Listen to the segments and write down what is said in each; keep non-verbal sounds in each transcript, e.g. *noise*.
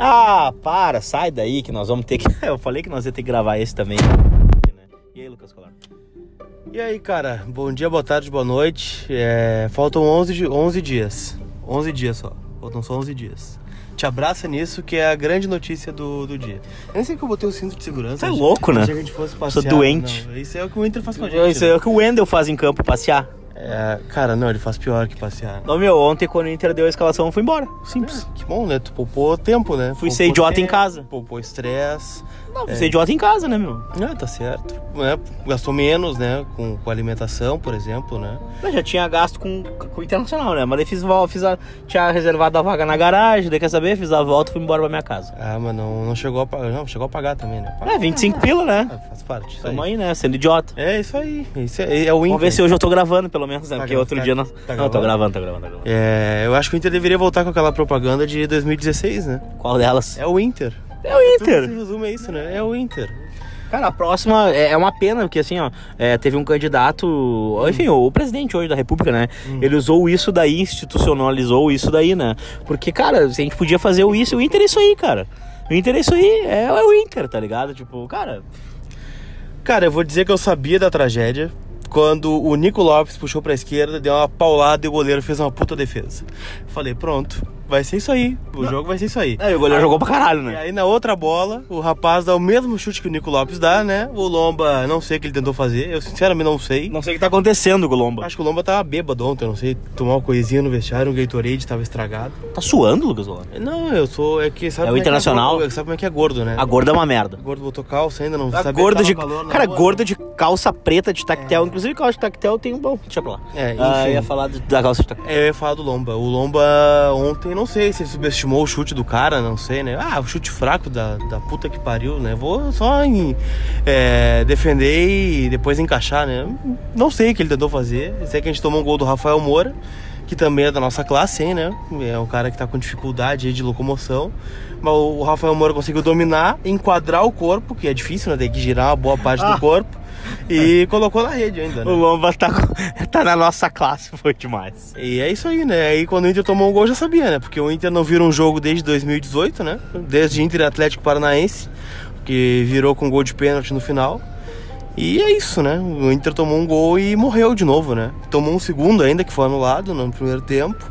Ah, para, sai daí que nós vamos ter que. *laughs* Eu falei que nós ia ter que gravar esse também. né? E aí, Lucas Colar? E aí, cara, bom dia, boa tarde, boa noite. É, faltam 11, di- 11 dias. 11 dias só. Faltam só 11 dias. Te abraça nisso, que é a grande notícia do, do dia. Eu nem sei que eu botei o cinto de segurança. Você é louco, né? que a gente fosse passear. doente. Não, isso é o que o Inter faz com a gente. Isso é o que o Wendel faz em campo, passear. É, cara, não, ele faz pior que passear. Ô meu, ontem quando o Inter deu a escalação, eu fui embora. Simples. Que bom, né? Tu poupou tempo, né? Fui Poupou ser idiota em tempo, casa. Poupou estresse. Não, fui ser idiota em casa, né, meu? Ah, tá certo. É, gastou menos, né? Com, com alimentação, por exemplo, né? Eu já tinha gasto com, com o Internacional, né? Mas daí fiz, fiz a, tinha reservado a vaga na garagem, daí quer saber? Fiz a volta e fui embora pra minha casa. Ah, mas não, não chegou a pagar. Não, chegou a pagar também, né? É, 25 pila, né? Ah, faz parte. Tamo aí. aí, né? Sendo idiota. É isso aí. Isso é, é o Inter. Vamos ver se hoje eu tô gravando, pelo menos, né? Tá Porque outro tá- dia não. tá não, tô gravando? gravando, tô gravando, tô gravando. É, eu acho que o Inter deveria voltar com aquela propaganda de 2016, né? Qual delas? É o Inter. É o Tudo Inter. se resume a isso, né? É o Inter. Cara, a próxima é é uma pena, porque assim, ó, é, teve um candidato, enfim, o, o presidente hoje da República, né? Ele usou isso daí, institucionalizou isso daí, né? Porque, cara, se a gente podia fazer o isso, o Inter é isso aí, cara. O Inter é isso aí, é, é o Inter, tá ligado? Tipo, cara, Cara, eu vou dizer que eu sabia da tragédia quando o Nico Lopes puxou pra esquerda, deu uma paulada e o goleiro fez uma puta defesa. Falei, pronto, vai ser isso aí. O jogo vai ser isso aí. é, o goleiro jogou pra caralho, E né? aí na outra bola, o rapaz dá o mesmo chute que o Nico Lopes dá, né? O Lomba, não sei o que ele tentou fazer, eu sinceramente não sei. Não sei o que tá acontecendo, Golomba. Acho que o Lomba tava bêbado ontem, eu não sei, tomar uma coisinha no vestiário, um Gatorade tava estragado. Tá suando, Lucas Golomba? Não, eu sou, é que sabe É o como Internacional? que é gordo, sabe como é que é gordo, né? A gorda é uma merda. Gordo botou calça ainda, não sabe gorda de. Cara, rua, gorda não. de calça preta de tactel. Inclusive, calça de tactel tem um bom. Deixa pra lá. É, Ah, enfim. ia falar de- da calça de tactel. É, eu ia falar do Lomba. O Lomba ontem, não sei se ele subestimou o chute do cara, não sei, né? Ah, o chute fraco da, da puta que pariu, né? Vou só em, é, defender e depois encaixar, né? Não sei o que ele tentou fazer. Sei que a gente tomou um gol do Rafael Moura, que também é da nossa classe, hein, né? É um cara que tá com dificuldade de locomoção. Mas o Rafael Moura conseguiu dominar, enquadrar o corpo, que é difícil, né? Tem que girar uma boa parte Ah. do corpo. *laughs* E colocou na rede ainda, né? O Lomba tá, *laughs* tá na nossa classe, foi demais. E é isso aí, né? Aí quando o Inter tomou um gol, já sabia, né? Porque o Inter não vira um jogo desde 2018, né? Desde Inter Atlético Paranaense, que virou com gol de pênalti no final. E é isso, né? O Inter tomou um gol e morreu de novo, né? Tomou um segundo ainda, que foi anulado no primeiro tempo.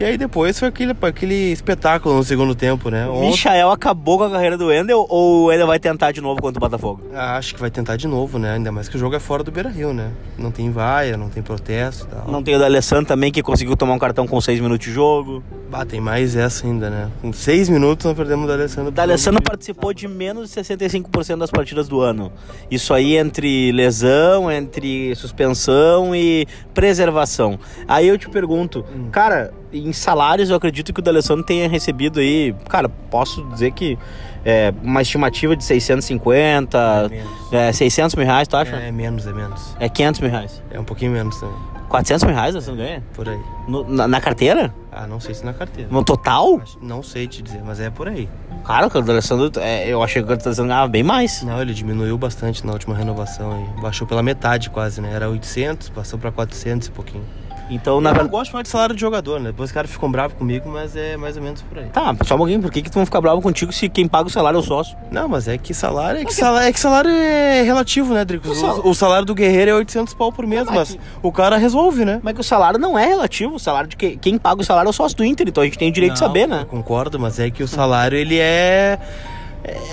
E aí depois foi aquele, aquele espetáculo no segundo tempo, né? O Ontem- Michael acabou com a carreira do Wendel ou Wendel vai tentar de novo contra o Botafogo? Ah, Acho que vai tentar de novo, né? Ainda mais que o jogo é fora do Beira Rio, né? Não tem vaia, não tem protesto e tal. Não tem o D'Alessandro também que conseguiu tomar um cartão com 6 minutos de jogo. Ah, tem mais essa ainda, né? Com seis minutos nós perdemos o D'Alessandro. O D'Alessandro participou de menos de 65% das partidas do ano. Isso aí entre lesão, entre suspensão e preservação. Aí eu te pergunto, cara, em salários eu acredito que o D'Alessandro tenha recebido aí, cara, posso dizer que é uma estimativa de 650, É é, 600 mil reais, tu acha? É menos, é menos. É 500 mil reais. É um pouquinho menos também. 400 mil reais você não ganha? Por aí. No- na, na carteira? Ah, não sei se na carteira. No total? Não sei te dizer, mas é por aí. Cara, o D'Alessandro, é, eu achei que o D'Alessandro ganhava bem mais. Não, ele diminuiu bastante na última renovação aí. Baixou pela metade quase, né? Era 800, passou pra 400 e pouquinho. Então, na eu verdade... gosto de falar de salário de jogador, né? Depois os caras ficam bravos comigo, mas é mais ou menos por aí. Tá, só um pouquinho, por que, que tu vão ficar bravo contigo se quem paga o salário é o sócio? Não, mas é que salário é que salário é, que salário é relativo, né, Drico? O sal- O, salário do Guerreiro é 800 pau por mês, Mas mas que- o cara resolve, né? Mas que o salário não é relativo, o salário de que, quem paga o salário é o sócio do Inter, então a gente tem o direito de Não, saber, né? Eu concordo, mas é que o salário, ele é.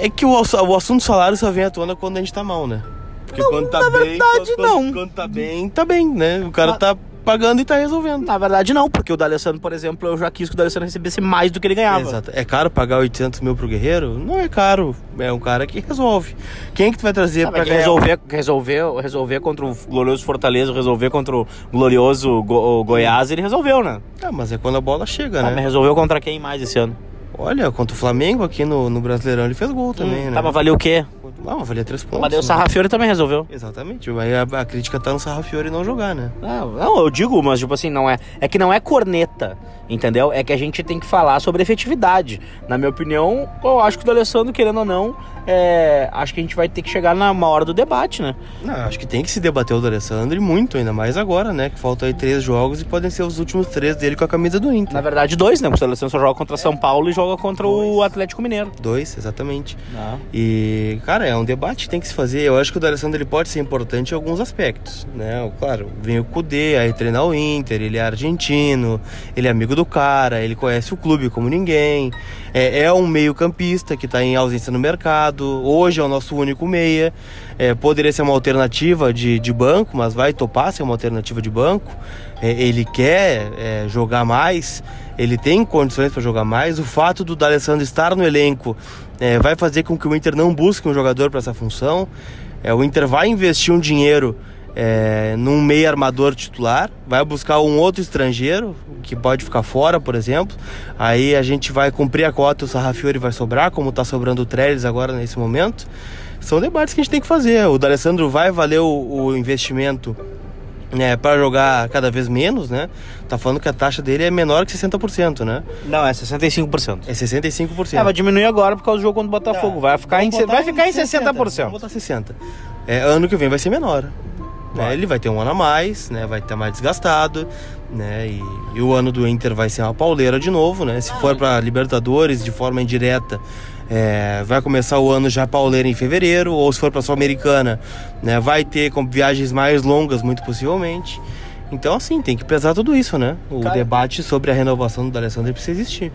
É que o, o assunto salário só vem à tona quando a gente tá mal, né? Porque quando tá na bem. verdade, quando, não. Quando, quando tá bem, tá bem, né? O cara Mas- tá pagando e tá resolvendo. Na verdade não, porque o D'Alessandro, por exemplo, eu já quis que o D'Alessandro recebesse mais do que ele ganhava. Exato. É caro pagar 800 mil pro Guerreiro? Não é caro. É um cara que resolve. Quem que tu vai trazer Sabe, pra que ganhar? resolver, resolver, resolver contra o glorioso Fortaleza, resolver contra o glorioso Go- o Goiás, ele resolveu, né? Ah, mas é quando a bola chega, Tá, né? mas resolveu contra quem mais esse ano? Olha, contra o Flamengo aqui no, no Brasileirão ele fez gol também, Hum, né? Tá, mas valeu o quê? Não, valia três pontos. Mas daí o né? Sarrafiore também resolveu. Exatamente, mas a, a crítica tá no Sarrafiore não jogar, né? Não, não, eu digo, mas tipo assim, não é. É que não é corneta, entendeu? É que a gente tem que falar sobre efetividade. Na minha opinião, eu acho que o D'Alessandro, querendo ou não, é, acho que a gente vai ter que chegar na hora do debate, né? Não, acho que tem que se debater o do Alessandro e muito, ainda mais agora, né? Que faltam aí três jogos e podem ser os últimos três dele com a camisa do Inter. Na verdade, dois, né? Porque o D'Alessandro só joga contra São Paulo e joga contra o Atlético Mineiro. Dois, exatamente. Não. E, cara, é um debate que tem que se fazer. Eu acho que o D'Alessandro ele pode ser importante em alguns aspectos, né? Claro, vem o Kudê, aí treinar o Inter, ele é argentino, ele é amigo do cara, ele conhece o clube como ninguém. É, é um meio campista que está em ausência no mercado. Hoje é o nosso único meia. É, poderia ser uma alternativa de, de banco, mas vai topar ser uma alternativa de banco. É, ele quer é, jogar mais, ele tem condições para jogar mais. O fato do D'Alessandro estar no elenco é, vai fazer com que o Inter não busque um jogador para essa função. É, o Inter vai investir um dinheiro é, num meio armador titular, vai buscar um outro estrangeiro que pode ficar fora, por exemplo. Aí a gente vai cumprir a cota, o Sarrafiori vai sobrar, como está sobrando o Trellis agora nesse momento. São debates que a gente tem que fazer. O D'Alessandro vai valer o, o investimento né, para jogar cada vez menos, né? Tá falando que a taxa dele é menor que 60%, né? Não, é 65%. É 65%. É, vai diminuir agora por causa do jogo contra o Botafogo. vai ficar em, vai ficar em 60%. Vamos botar 60%. É, ano que vem vai ser menor. Né? Ele vai ter um ano a mais, né? Vai estar mais desgastado, né? E, e, o ano do Inter vai ser uma pauleira de novo, né? Se for para Libertadores de forma indireta, é, vai começar o ano já pauleira em fevereiro, ou se for para Sul-Americana, né? Vai ter com viagens mais longas, muito possivelmente. Então, assim, tem que pesar tudo isso, né? O Cara... debate sobre a renovação do Alessandro precisa existir.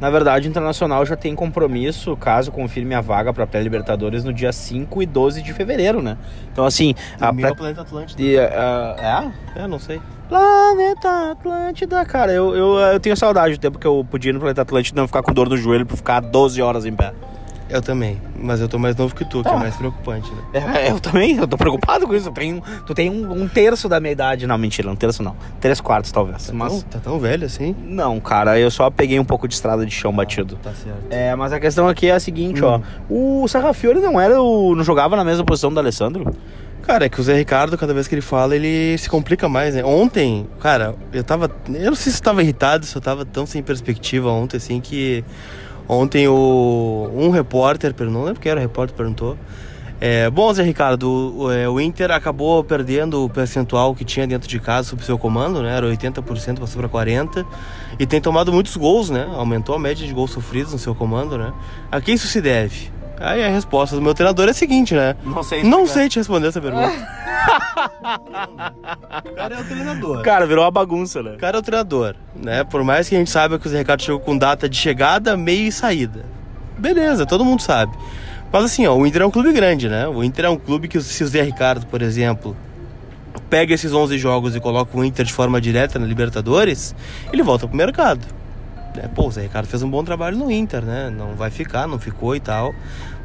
Na verdade, o Internacional já tem compromisso, caso confirme a vaga para pré-Libertadores no dia 5 e 12 de fevereiro, né? Então, assim. A pré... Planeta Atlântida. E, uh, é? É, não sei. Planeta Atlântida, cara, eu, eu, eu tenho saudade do tempo que eu podia ir no Planeta Atlântida e não ficar com dor no joelho por ficar 12 horas em pé. Eu também, mas eu tô mais novo que tu, que é Ah. mais preocupante, né? É, eu também, eu tô preocupado com isso. Tu tem, tu tem um, um terço da minha idade. Não, mentira, um terço não. Três quartos, talvez. Tá, Mas. tão, tá tão velho assim? Não, cara, eu só peguei um pouco de estrada de chão batido. Tá certo. É, mas a questão aqui é a seguinte, Hum. ó. O Sarrafiore não era o. não jogava na mesma posição do Alessandro? Cara, é que o Zé Ricardo, cada vez que ele fala, ele se complica mais, né? Ontem, cara, eu tava. Eu não sei se eu tava irritado, se eu tava tão sem perspectiva ontem, assim, que. Ontem o, um repórter, não lembro quem era o repórter, perguntou. É, bom, Zé Ricardo, o, é, o Inter acabou perdendo o percentual que tinha dentro de casa sob seu comando, né? Era 80%, passou para 40%. E tem tomado muitos gols, né? Aumentou a média de gols sofridos no seu comando, né? A quem isso se deve? Aí a resposta do meu treinador é a seguinte, né? Não sei. Não sei te responder essa pergunta. o cara é o treinador. Cara, virou uma bagunça, né? O cara é o treinador, né? Por mais que a gente saiba que o Zé Ricardo chegou com data de chegada, meio e saída. Beleza, todo mundo sabe. Mas assim, ó, o Inter é um clube grande, né? O Inter é um clube que se o Zé Ricardo, por exemplo, pega esses 11 jogos e coloca o Inter de forma direta na Libertadores, ele volta pro mercado. Né? Pô, o Zé Ricardo fez um bom trabalho no Inter, né? Não vai ficar, não ficou e tal.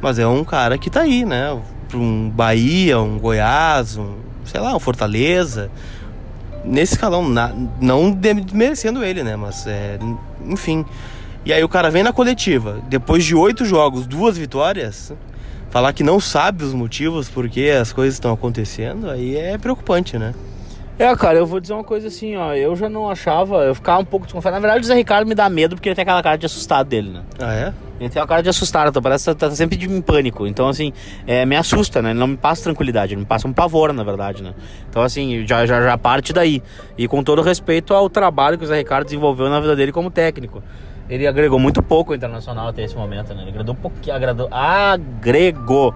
Mas é um cara que tá aí, né? Um Bahia, um Goiás, um, sei lá, um Fortaleza. Nesse escalão, na- não desmerecendo ele, né? Mas, é, enfim. E aí o cara vem na coletiva, depois de oito jogos, duas vitórias, falar que não sabe os motivos por que as coisas estão acontecendo, aí é preocupante, né? É, cara, eu vou dizer uma coisa assim, ó. Eu já não achava. Eu ficava um pouco desconfiado. Na verdade, o Zé Ricardo me dá medo porque ele tem aquela cara de assustado dele, né? Ah, é? Ele tem uma cara de assustado, então parece que tá tá sempre de- em pânico. Então, assim, é, me assusta, né? Ele não me passa tranquilidade, ele me passa um pavor, na verdade, né? Então, assim, já, já, já parte daí. E com todo respeito ao trabalho que o Zé Ricardo desenvolveu na vida dele como técnico. Ele agregou muito pouco ao Internacional até esse momento, né? Ele agregou pouquinho, agradou, agregou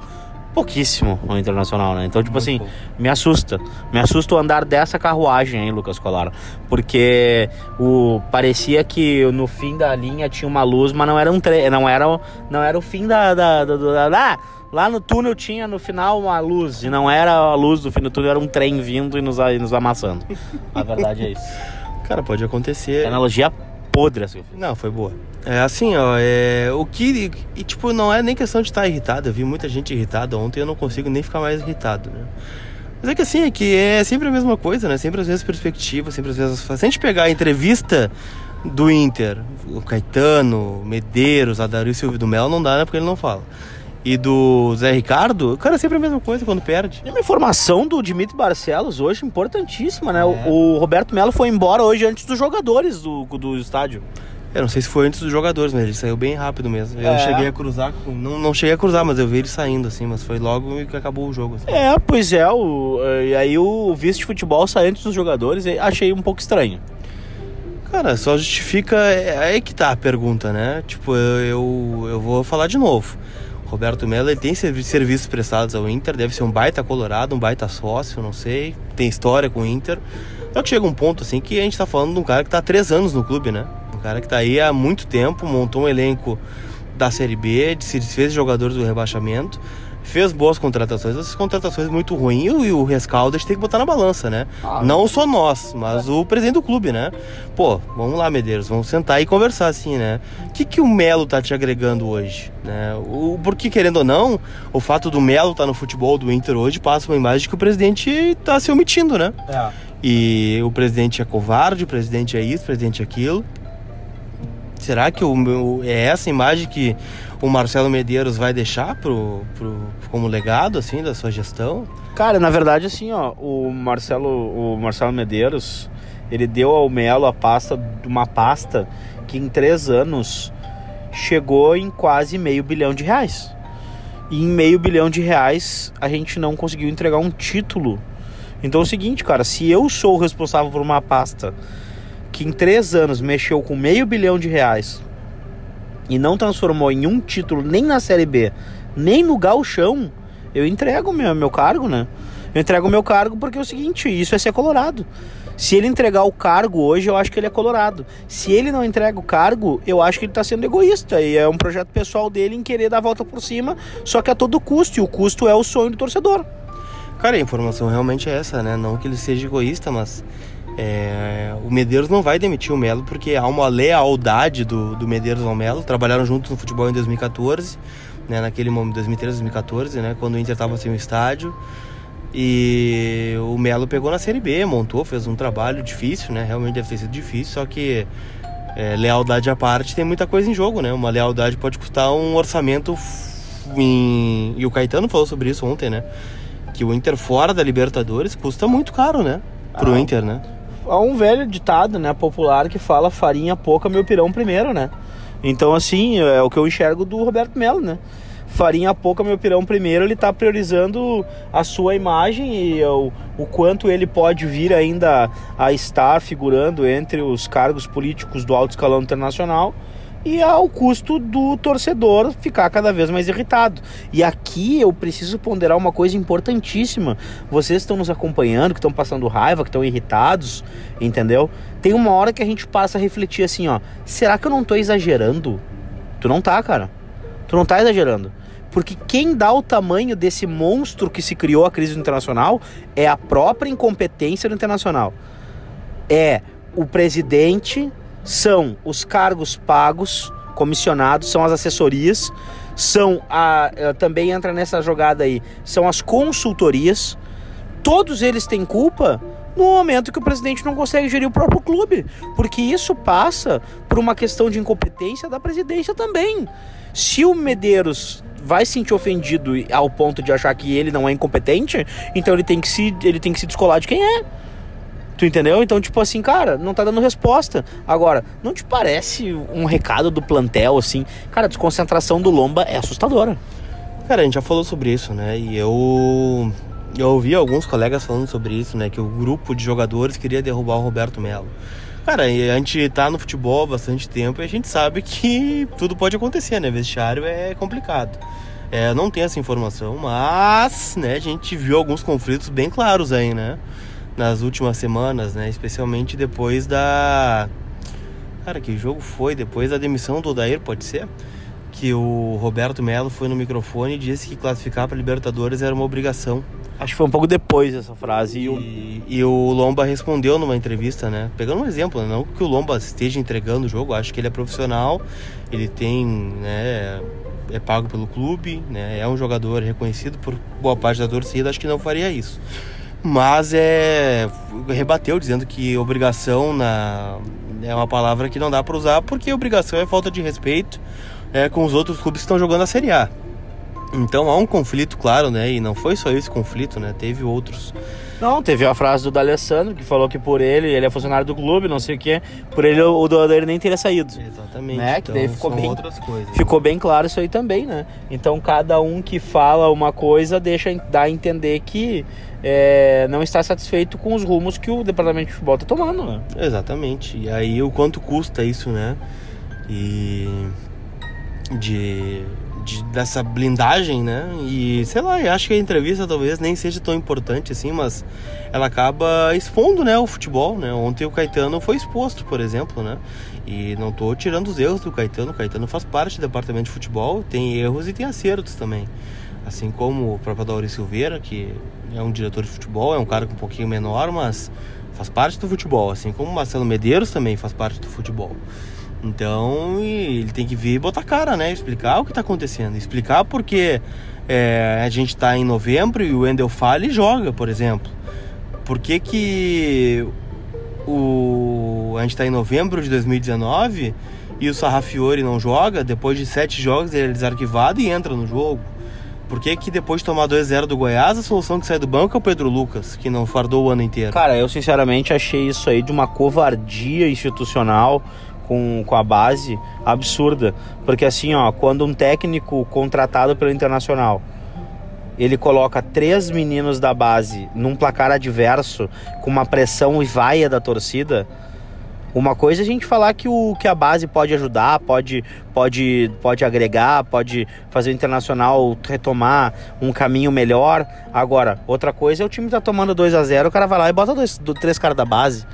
pouquíssimo ao Internacional, né? Então, tipo assim, me assusta. Me assusta o andar dessa carruagem aí, Lucas Colara. Porque o parecia que no fim da linha tinha uma luz, mas não era um tre não era, não era o fim da, da, da, da- da- lá no túnel tinha no final uma luz e não era a luz do fim do túnel, era um trem vindo e nos, e nos amassando. A verdade é isso. *laughs* Cara, pode acontecer. Analogia podre essa que eu fiz. Não, foi boa. É assim, ó, é, o que. E, tipo, não é nem questão de estar irritado. Eu vi muita gente irritada ontem eu não consigo nem ficar mais irritado, né? Mas é que assim, é que é sempre a mesma coisa, né? Sempre as mesmas perspectivas, sempre as mesmas. Se a gente pegar a entrevista do Inter, o Caetano, Medeiros, Adair e Silvio do Melo, não dá, né? Porque ele não fala. E do Zé Ricardo, o cara é sempre a mesma coisa quando perde. Tem uma informação do Dimitri Barcelos hoje importantíssima, né? É. O, o Roberto Melo foi embora hoje antes dos jogadores do, do estádio. Eu não sei se foi antes dos jogadores, mas ele saiu bem rápido mesmo. Eu É. cheguei a cruzar, não, não cheguei a cruzar, mas eu vi ele saindo assim, mas foi logo que acabou o jogo. assim. É, pois é. O, e aí o vice de futebol sai antes dos jogadores. e Achei um pouco estranho. Cara, só justifica. É aí que tá a pergunta, né? Tipo, eu, eu, eu vou falar de novo. Roberto Melo ele tem servi- serviços prestados ao Inter, deve ser um baita colorado, um baita sócio, não sei. Tem história com o Inter. Só que chega um ponto assim que a gente tá falando de um cara que tá há três anos no clube, né? Um cara que tá aí há muito tempo, montou um elenco da Série B, se desfez de do rebaixamento, fez boas contratações, essas contratações muito ruins e o rescaldo a gente tem que botar na balança, né? Ah, Não só nós, mas o presidente do clube, né? Pô, vamos lá, Medeiros, vamos sentar e conversar assim, né? O que, que o Melo tá te agregando hoje? Né? O, porque, querendo ou não, o fato do Melo estar no futebol do Inter hoje passa uma imagem de que o presidente tá se omitindo, né? É. E o presidente é covarde, o presidente é isso, o presidente é aquilo. Será que o, meu- é essa imagem que o Marcelo Medeiros vai deixar pro, pro, como legado, assim, da sua gestão? Cara, na verdade, assim, ó, o Marcelo, o Marcelo Medeiros, ele deu ao Melo a pasta, uma pasta que em três anos chegou em quase meio bilhão de reais. E em meio bilhão de reais a gente não conseguiu entregar um título. Então é o seguinte, cara, se eu sou o responsável por uma pasta que em três anos mexeu com meio bilhão de reais e não transformou em um título nem na Série B, nem no gauchão, eu entrego meu, meu cargo, né? Eu entrego meu cargo porque é o seguinte, isso é ser colorado. Se ele entregar o cargo hoje, eu acho que ele é colorado. Se ele não entrega o cargo, eu acho que ele tá sendo egoísta. E é um projeto pessoal dele em querer dar a volta por cima, só que a todo custo. E o custo é o sonho do torcedor. Cara, a informação realmente é essa, né? Não que ele seja egoísta, mas é, o Medeiros não vai demitir o Melo porque há uma lealdade do, do Medeiros ao Melo. Trabalharam juntos no futebol em 2014, né? Naquele momento, 2013, 2014, né? Quando o Inter estava sem o estádio. E o Melo pegou na Série B, montou, fez um trabalho difícil, né? Realmente deve ter sido difícil, só que é, lealdade à parte tem muita coisa em jogo, né? Uma lealdade pode custar um orçamento em... E o Caetano falou sobre isso ontem, né? Que o Inter fora da Libertadores custa muito caro, né? Pro Ah. Inter, né? Há um velho ditado, né, popular que fala farinha pouca, meu pirão primeiro, né? Então, assim, é o que eu enxergo do Roberto Melo, né? Farinha pouca, meu pirão primeiro, ele tá priorizando a sua imagem e o, o quanto ele pode vir ainda a estar figurando entre os cargos políticos do alto escalão internacional e ao custo do torcedor ficar cada vez mais irritado. E aqui eu preciso ponderar uma coisa importantíssima. Vocês estão nos acompanhando, que estão passando raiva, que estão irritados, entendeu? Tem uma hora que a gente passa a refletir assim, ó, será que eu não tô exagerando? Tu não tá, cara. Tu não tá exagerando. Porque quem dá o tamanho desse monstro que se criou a crise internacional é a própria incompetência do internacional. É o presidente, são os cargos pagos, comissionados, são as assessorias, são a eh, também entra nessa jogada aí, são as consultorias. Todos eles têm culpa no momento que o presidente não consegue gerir o próprio clube, porque isso passa por uma questão de incompetência da presidência também. Se o Medeiros vai se sentir ofendido ao ponto de achar que ele não é incompetente, então ele tem que se ele tem que se descolar de quem é. Tu entendeu? Então, tipo assim, cara, não tá dando resposta. Agora, não te parece um recado do plantel, assim? Cara, a desconcentração do Lomba é assustadora. Cara, a gente já falou sobre isso, né? E eu. Eu ouvi alguns colegas falando sobre isso, né? Que o grupo de jogadores queria derrubar o Roberto Melo. Cara, a gente tá no futebol há bastante tempo e a gente sabe que tudo pode acontecer, né? Vestiário é complicado. É, não tenho essa informação, mas, né, a gente viu alguns conflitos bem claros aí, né? Nas últimas semanas, né? Especialmente depois da. Cara, que jogo foi? Depois da demissão do Odair, pode ser? Que o Roberto Melo foi no microfone e disse que classificar para Libertadores era uma obrigação. Acho que foi um pouco depois dessa frase. E o... E, e o Lomba respondeu numa entrevista, né? Pegando um exemplo, né? não que o Lomba esteja entregando o jogo, acho que ele é profissional, ele tem, né? É pago pelo clube, né? É um jogador reconhecido por boa parte da torcida, acho que não faria isso. Mas é. rebateu dizendo que obrigação na, é uma palavra que não dá para usar, porque obrigação é falta de respeito é, com os outros clubes que estão jogando a Série A. Então há um conflito, claro, né? E não foi só esse conflito, né? Teve outros. Não, teve a frase do D'Alessandro que falou que por ele, ele é funcionário do clube, não sei o quê, por ele o doador nem teria saído. Exatamente. Né? Que daí Então, ficou bem- outras coisas. Ficou bem claro isso aí também, né? Então cada um que fala uma coisa deixa dá a entender que é, não está satisfeito com os rumos que o departamento de futebol está tomando, né? Exatamente. E aí o quanto custa isso, né? E de, de- dessa blindagem, né? E sei lá, acho que a entrevista talvez nem seja tão importante assim, mas ela acaba expondo, né, o futebol, né? Ontem o Caetano foi exposto, por exemplo, né? E não tô tirando os erros do Caetano, o Caetano faz parte do departamento de futebol, tem erros e tem acertos também. Assim como o próprio Dauri Silveira, que é um diretor de futebol, é um cara um pouquinho menor, mas faz parte do futebol, assim como o Marcelo Medeiros também faz parte do futebol. Então, ele tem que vir e botar cara, né? Explicar o que tá acontecendo. Explicar porque é, a gente tá em novembro e o Wendel fala e joga, por exemplo. Por que que o, a gente tá em novembro de 2019 e o Sarrafiore não joga? Depois de sete jogos ele é desarquivado e entra no jogo. Por que que depois de tomar 2x0 do Goiás, a solução que sai do banco é o Pedro Lucas, que não fardou o ano inteiro? Cara, eu sinceramente achei isso aí de uma covardia institucional com, com a base absurda. Porque assim, ó, quando um técnico contratado pelo Internacional ele coloca três meninos da base num placar adverso com uma pressão e vaia da torcida. Uma coisa é a gente falar que, o, que a base pode ajudar, pode, pode, pode agregar, pode fazer o Internacional retomar um caminho melhor. Agora, outra coisa é o time tá tomando 2 a 0 o cara vai lá e bota dois, do, três caras da base.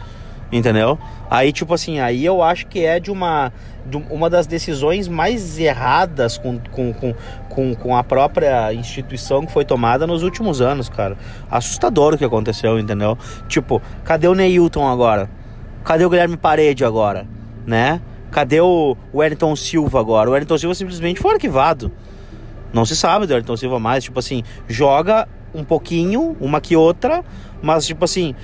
Entendeu? Aí, tipo assim, aí eu acho que é de uma, de uma das decisões mais erradas com, com, com, com, com a própria instituição que foi tomada nos últimos anos, cara. Assustador o que aconteceu, entendeu? Tipo, cadê o Neilton agora? Cadê o Guilherme Parede agora? Né? Cadê o Wellington Silva agora? O Wellington Silva simplesmente foi arquivado. Não se sabe do Wellington Silva mais. Tipo assim, joga um pouquinho, uma que outra, mas tipo assim,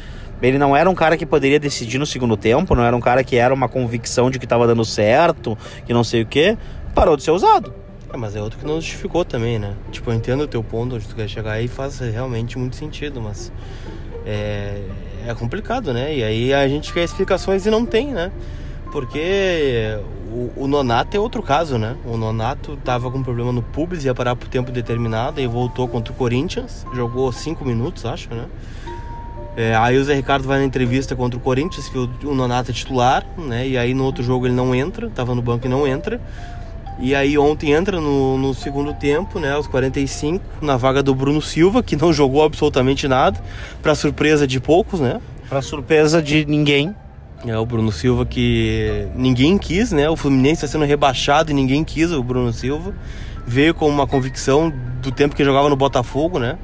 ele não era um cara que poderia decidir no segundo tempo, não era um cara que era uma convicção de que estava dando certo, que não sei o que. Parou de ser usado. É, mas é outro que não justificou também, né? Tipo, eu entendo o teu ponto onde tu quer chegar e faz realmente muito sentido, mas é, é complicado, né? E aí a gente quer explicações e não tem, né? Porque o, o Nonato é outro caso, né? O Nonato tava com problema no pubis, ia parar por tempo determinado e voltou contra o Corinthians, jogou cinco minutos, acho, né? É, aí o Zé Ricardo vai na entrevista contra o Corinthians, que o, o Nonato é titular, né? E aí no outro jogo ele não entra, tava no banco e não entra. E aí ontem entra no, no segundo tempo, né, aos 45, na vaga do Bruno Silva, que não jogou absolutamente nada, para surpresa de poucos, né? Pra surpresa de ninguém. É o Bruno Silva que ninguém quis, né? O Fluminense está sendo rebaixado e ninguém quis o Bruno Silva. Veio com uma convicção do tempo que jogava no Botafogo, né?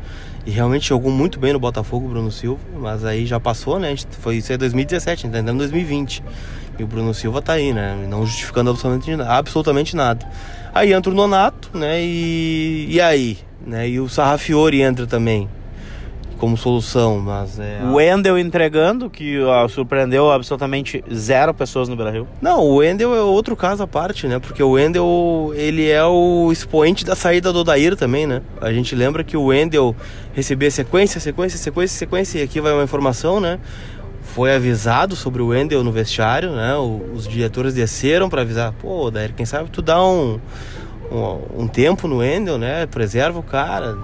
E realmente jogou muito bem no Botafogo o Bruno Silva, mas aí já passou, né? Foi isso aí 2017, a gente tá em 2020. E o Bruno Silva tá aí, né? Não justificando absolutamente, absolutamente nada. Aí entra o Nonato, né? E, e aí? Né? E o Sarrafiore entra também como solução, mas é. O Wendel entregando, que ó, surpreendeu absolutamente zero pessoas no Brasil. Não, o Wendel é outro caso à parte, né? Porque o Wendel, ele é o expoente da saída do Odair também, né? A gente lembra que o Wendel recebia sequência, sequência, sequência, sequência, e aqui vai uma informação, né? Foi avisado sobre o Wendel no vestiário, né? O- os diretores desceram para avisar, pô, Odair, quem sabe tu dá um, um, um tempo no Wendel, né? Preserva o cara,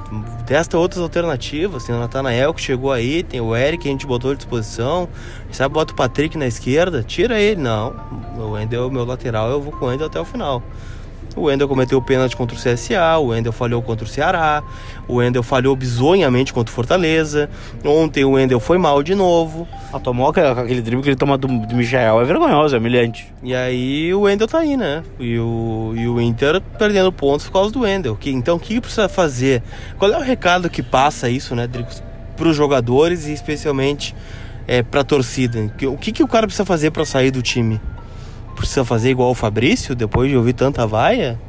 testa outras alternativas. Tem o Natanael que chegou aí, tem o Eric que a gente botou à disposição. Sabe bota o Patrick na esquerda, tira ele. Não, o Wendel é o meu lateral, eu vou com o Wendel até o final. O Wendel cometeu o pênalti contra o CSA, o Wendel falhou contra o Ceará, o Wendel falhou bizonhamente contra o Fortaleza. Ontem o Wendel foi mal de novo. Ah, tomou aquele, drible que ele toma do, do Michel. É vergonhoso, é humilhante. E aí o Wendel tá aí, né? E o, e o Inter perdendo pontos por causa do Wendel. Que, então o que precisa fazer? Qual é o recado que passa isso, né, Dricos? Para os jogadores e especialmente é, para a torcida? O que, que o cara precisa fazer para sair do time? Precisa fazer igual o Fabrício, depois de ouvir tanta vaia?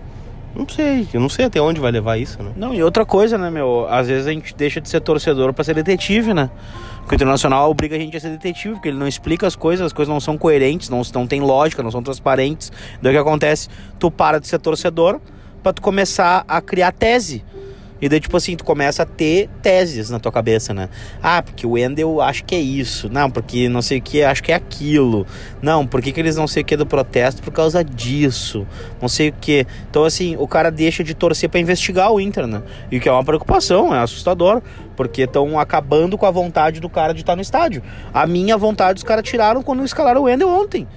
Não sei, eu não sei até onde vai levar isso, né? Não, e outra coisa, né, meu? Às vezes a gente deixa de ser torcedor pra ser detetive, né? Porque o Internacional obriga a gente a ser detetive, porque ele não explica as coisas, as coisas não são coerentes, não, não tem lógica, não são transparentes. Daí o que acontece? Tu para de ser torcedor pra tu começar a criar tese. E daí, tipo assim, tu começa a ter teses na tua cabeça, né? Ah, porque o Wendel acho que é isso. Não, porque não sei o que, acho que é aquilo. Não, por que, que eles não sei o que do protesto? Por causa disso. Não sei o que. Então, assim, o cara deixa de torcer para investigar o Inter, né? E que é uma preocupação, é assustador. Porque estão acabando com a vontade do cara de estar no estádio. A minha vontade os caras tiraram quando escalaram o Wendel ontem.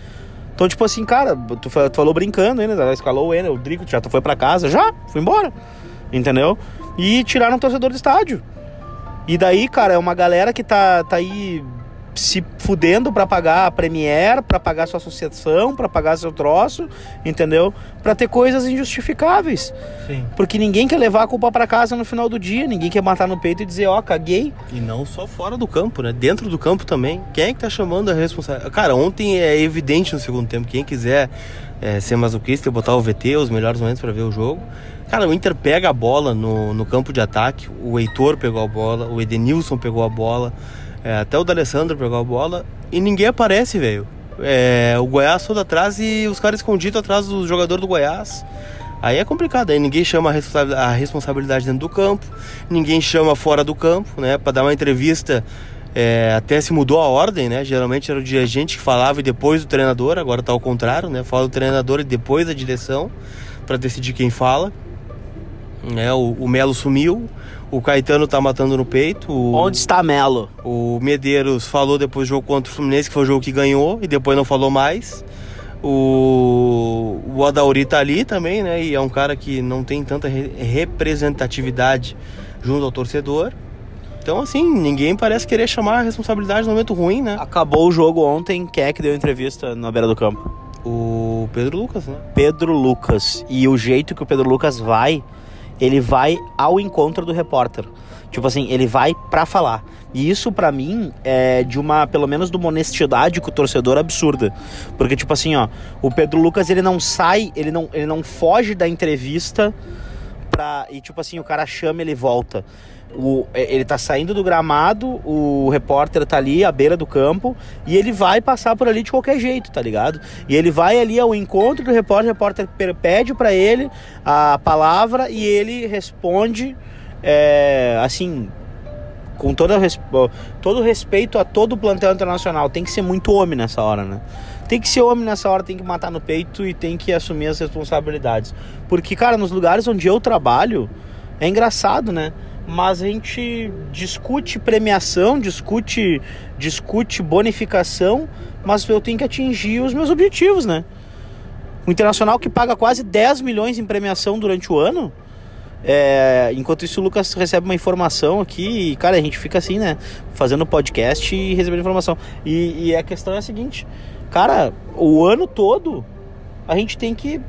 Então, tipo assim, cara, tu, falou brincando né? escalou o Wendel, o Drico, já tu foi para casa, já, fui embora. Entendeu? e tiraram o torcedor do estádio. E daí, cara, é uma galera que tá, tá aí se fudendo para pagar a Premier, para pagar sua associação, para pagar seu troço, entendeu? Para ter coisas injustificáveis. Sim. Porque ninguém quer levar a culpa para casa no final do dia, ninguém quer matar no peito e dizer, ó, oh, caguei. E não só fora do campo, né? Dentro do campo também. Quem é que tá chamando a responsabilidade? Cara, ontem é evidente no segundo tempo, quem quiser é, ser masoquista e botar o VT, os melhores momentos para ver o jogo. Cara, o Inter pega a bola no, no campo de ataque, o Heitor pegou a bola, o Edenilson pegou a bola, é, até o D'Alessandro pegou a bola e ninguém aparece, velho. É, o Goiás todo atrás e os caras escondidos atrás do jogador do Goiás. Aí é complicado, aí ninguém chama a responsabilidade dentro do campo, ninguém chama fora do campo, né? Para dar uma entrevista, é, até se mudou a ordem, né? Geralmente era o dirigente que falava e depois o treinador, agora tá ao contrário, né? Fala o treinador e depois a direção para decidir quem fala. Né? O, o Melo sumiu, o Caetano tá matando no peito. O, Onde está Melo? O Medeiros falou depois do jogo contra o Fluminense, que foi o jogo que ganhou, e depois não falou mais. O, o Adauri tá ali também, né? E é um cara que não tem tanta re representatividade junto ao torcedor. Então, assim, ninguém parece querer chamar a responsabilidade no momento ruim, né? Acabou o jogo ontem, quem é que deu entrevista na beira do campo? O Pedro Lucas, né? Pedro Lucas. E o jeito que o Pedro Lucas vai ele vai ao encontro do repórter. Tipo assim, ele vai para falar. E isso para mim é de uma, pelo menos de uma honestidade com o torcedor absurda. Porque tipo assim, ó, o Pedro Lucas ele não sai, ele não, ele não foge da entrevista pra e tipo assim, o cara chama, ele volta. O, é, ele tá saindo do gramado, o repórter tá ali à beira do campo e ele vai passar por ali de qualquer jeito, tá ligado? E ele vai ali ao encontro do repórter, o repórter pede para ele a palavra e ele responde é, assim, com toda, todo respeito a todo o plantel internacional. Tem que ser muito homem nessa hora, né? Tem que ser homem nessa hora, tem que matar no peito e tem que assumir as responsabilidades. Porque, cara, nos lugares onde eu trabalho, é engraçado, né? Mas a gente discute premiação, discute, discute bonificação, mas eu tenho que atingir os meus objetivos, né? O Internacional que paga quase 10 milhões em premiação durante o ano. É, enquanto isso, o Lucas recebe uma informação aqui e, cara, a gente fica assim, né? Fazendo podcast e recebendo informação. E, e a questão é a seguinte, cara, o ano todo a gente tem que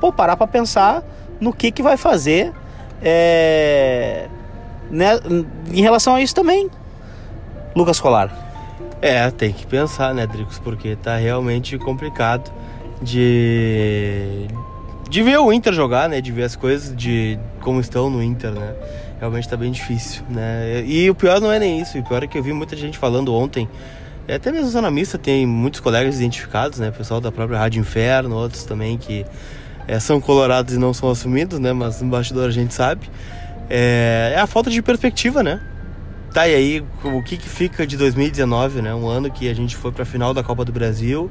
pô, parar pra pensar no que, que vai fazer. É, né, em relação a isso também, Lucas Colar. É, tem que pensar, né, Dricos, porque tá realmente complicado de de ver o Inter jogar, né, de ver as coisas de como estão no Inter, né? Realmente tá bem difícil, né? E o pior não é nem isso, o pior é que eu vi muita gente falando ontem, até mesmo Zona Mista tem muitos colegas identificados, né? Pessoal da própria Rádio Inferno, outros também que é, são colorados e não são assumidos, né? Mas no bastidor a gente sabe é, é a falta de perspectiva, né? Tá, e aí o que, que fica de 2019, né? Um ano que a gente foi para a final da Copa do Brasil,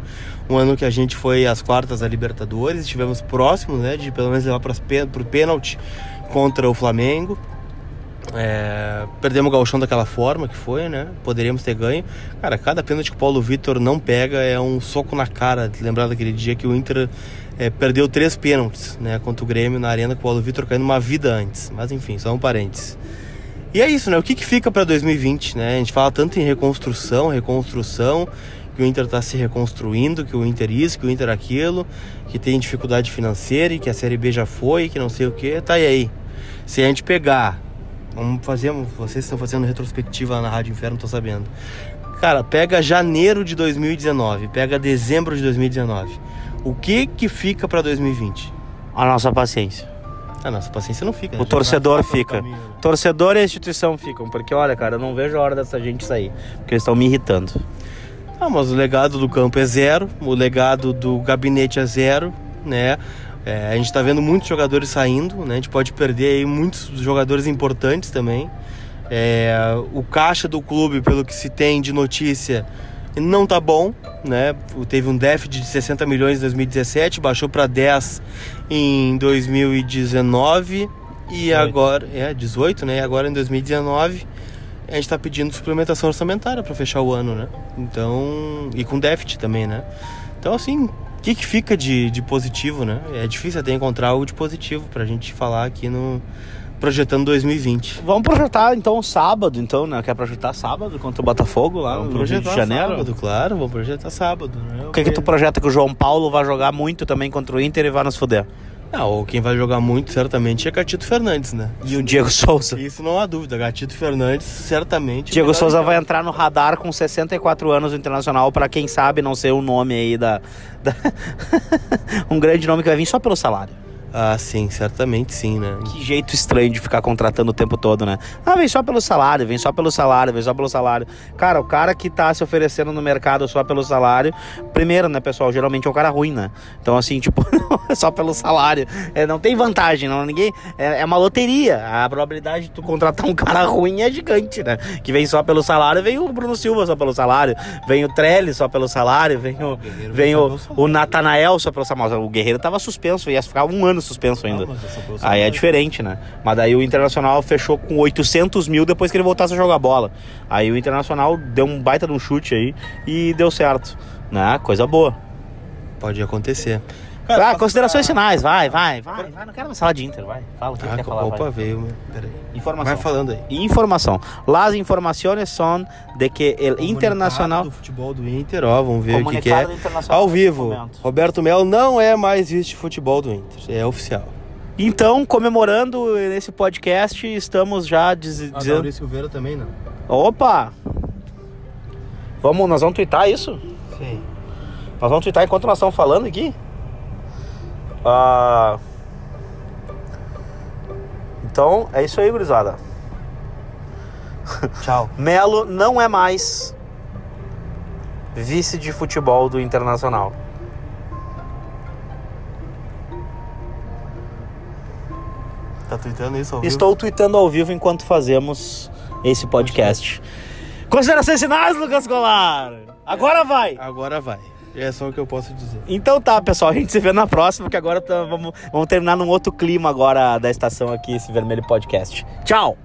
um ano que a gente foi às quartas da Libertadores, estivemos próximos, né? De pelo menos levar para o pênalti contra o Flamengo. É, perdemos o galchão daquela forma que foi, né? Poderíamos ter ganho. Cara, cada pênalti que o Paulo Vitor não pega é um soco na cara. Lembrar daquele dia que o Inter é, perdeu três pênaltis né, contra o Grêmio na arena com o Paulo Vitor caindo uma vida antes. Mas enfim, só um parênteses. E é isso, né? O que, que fica para 2020, né? A gente fala tanto em reconstrução, reconstrução, que o Inter está se reconstruindo, que o Inter isso, que o Inter aquilo, que tem dificuldade financeira e que a Série B já foi, que não sei o que. Tá e aí. Se a gente pegar, vamos fazer, vocês estão fazendo retrospectiva na Rádio Inferno, tô sabendo. Cara, pega janeiro de 2019, pega dezembro de 2019 o que que fica para 2020? A nossa paciência. A nossa paciência não fica. Né? O torcedor fica. Torcedor e a instituição ficam. Porque, olha, cara, eu não vejo a hora dessa gente sair. Porque eles estão me irritando. Ah, mas o legado do campo é zero. O legado do gabinete é zero, né? É, a gente tá vendo muitos jogadores saindo, né? A gente pode perder aí muitos jogadores importantes também. É, o caixa do clube, pelo que se tem de notícia, não tá bom, né? Teve um déficit de 60 milhões em 2017, baixou para 10 em 2019 e 18. agora é 18, né? E agora em 2019 a gente está pedindo suplementação orçamentária para fechar o ano, né? Então e com déficit também, né? Então assim, o que, que fica de, de positivo, né? É difícil até encontrar algo de positivo para a gente falar aqui no projetando 2020. Vamos projetar então sábado, então, né? Quer projetar sábado contra o Botafogo lá Vamos no Rio de Janeiro? sábado, claro, vamos projetar sábado, né? O que, que tu projeta que o João Paulo vai jogar muito também contra o Inter e vai nos fuder? Ah, ou quem vai jogar muito certamente é Gatito Fernandes, né? E o Diego Souza. Isso não há dúvida. Gatito Fernandes, certamente. Diego Souza vai entrar no radar com 64 anos no Internacional, pra quem sabe não ser o nome aí da. da- *laughs* um grande nome que vai vir só pelo salário. Ah, sim, certamente sim, né? Que jeito estranho de ficar contratando o tempo todo, né? Ah, vem só pelo salário, vem só pelo salário, vem só pelo salário. Cara, o cara que tá se oferecendo no mercado só pelo salário, primeiro, né, pessoal, geralmente é um cara ruim, né? Então, assim, *laughs* tipo, só pelo salário. É, não tem vantagem, não. Ninguém. É, é uma loteria. A probabilidade de tu contratar um *laughs* cara ruim é gigante, né? Que vem só pelo salário, vem o Bruno Silva só pelo salário, vem o Trelli só pelo salário, vem o. Vem o, o Natanael só pelo salário. O Guerreiro tava suspenso, ia ficar um ano suspenso ainda. Ah, é Aí salário. é diferente, né? Mas daí o Internacional fechou com 800 mil depois que ele voltasse a jogar bola. Aí o Internacional deu um baita de um chute aí e deu certo, né? Coisa boa. Pode acontecer. Ah, considerações finais, vai, vai, vai, vai. Não quero mais falar de Inter, vai. Fala o que Ah, quer falar. opa, vai. veio. meu. Peraí. Informação. Vai falando aí. Informação. Las informações são de que o Internacional... do futebol do Inter, ó, vamos ver o que, que é. Ao vivo, momento. Roberto Melo não é mais vice-futebol do Inter, é oficial. Então, comemorando nesse podcast, estamos já diz- dizendo... Silveira também não. Opa! Vamos, nós vamos twittar isso? Sim. Nós vamos twittar enquanto nós estamos falando aqui? Ah, Então, é isso aí, gurizada. Tchau. *laughs* Melo não é mais vice de futebol do Internacional. Tá tweetando isso ao vivo? Estou tweetando ao vivo enquanto fazemos esse podcast. Considerações finais, Lucas Golar! Agora vai! Agora vai. É só o que eu posso dizer. Então tá, pessoal, a gente se vê na próxima, que agora tá- vamos, vamos terminar num outro clima agora da estação aqui, esse Vermelho Podcast. Tchau!